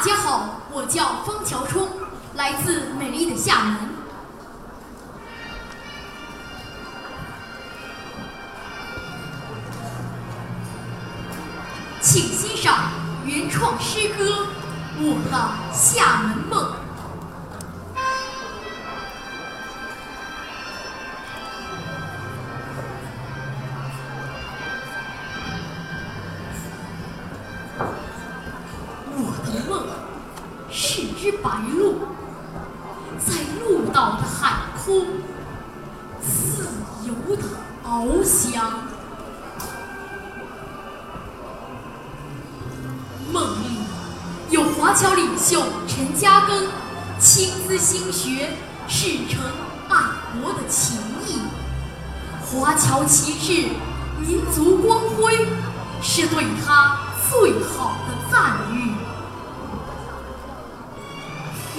大家好，我叫方乔冲，来自美丽的厦门。请欣赏原创诗歌《我的厦门梦》。白鹭，在鹭岛的海空自由的翱翔。梦里有华侨领袖陈嘉庚亲自心学事成爱国的情谊，华侨旗帜、民族光辉是对他最好的赞誉。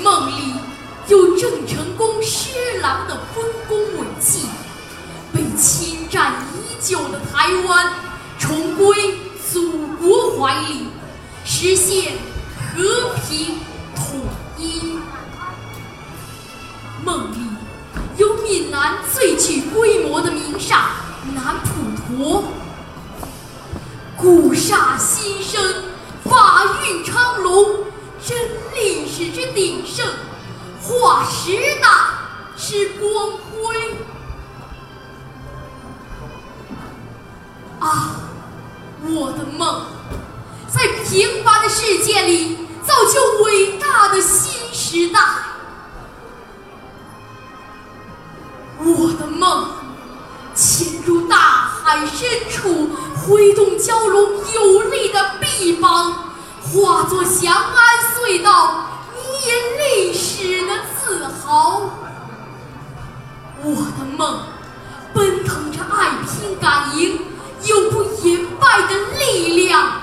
梦里有郑成功施琅的丰功伟绩，被侵占已久的台湾重归祖国怀里。实现和平统一。梦里有闽南最具规模的名刹南普陀，古刹新生，发，之鼎盛，化时代之光辉。啊，我的梦！在平凡的世界里，造就伟大的新时代。我的梦，潜入大海深处，挥动蛟龙有力的臂膀，化作翔安隧道，好。我的梦，奔腾着爱拼敢赢、永不言败的力量。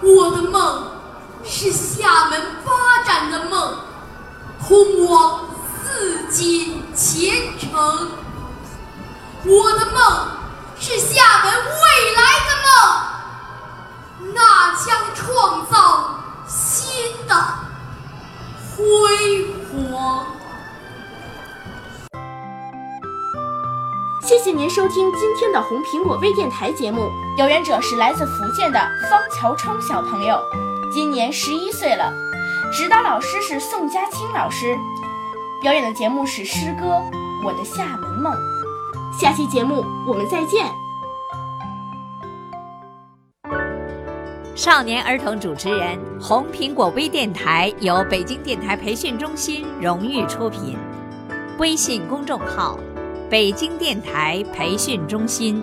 我的梦是厦门发展的梦，通往四锦前程。我的梦是厦门未来的梦，那将创造新的辉煌。谢谢您收听今天的红苹果微电台节目，表演者是来自福建的方乔冲小朋友，今年十一岁了，指导老师是宋佳清老师，表演的节目是诗歌《我的厦门梦》，下期节目我们再见。少年儿童主持人，红苹果微电台由北京电台培训中心荣誉出品，微信公众号。北京电台培训中心。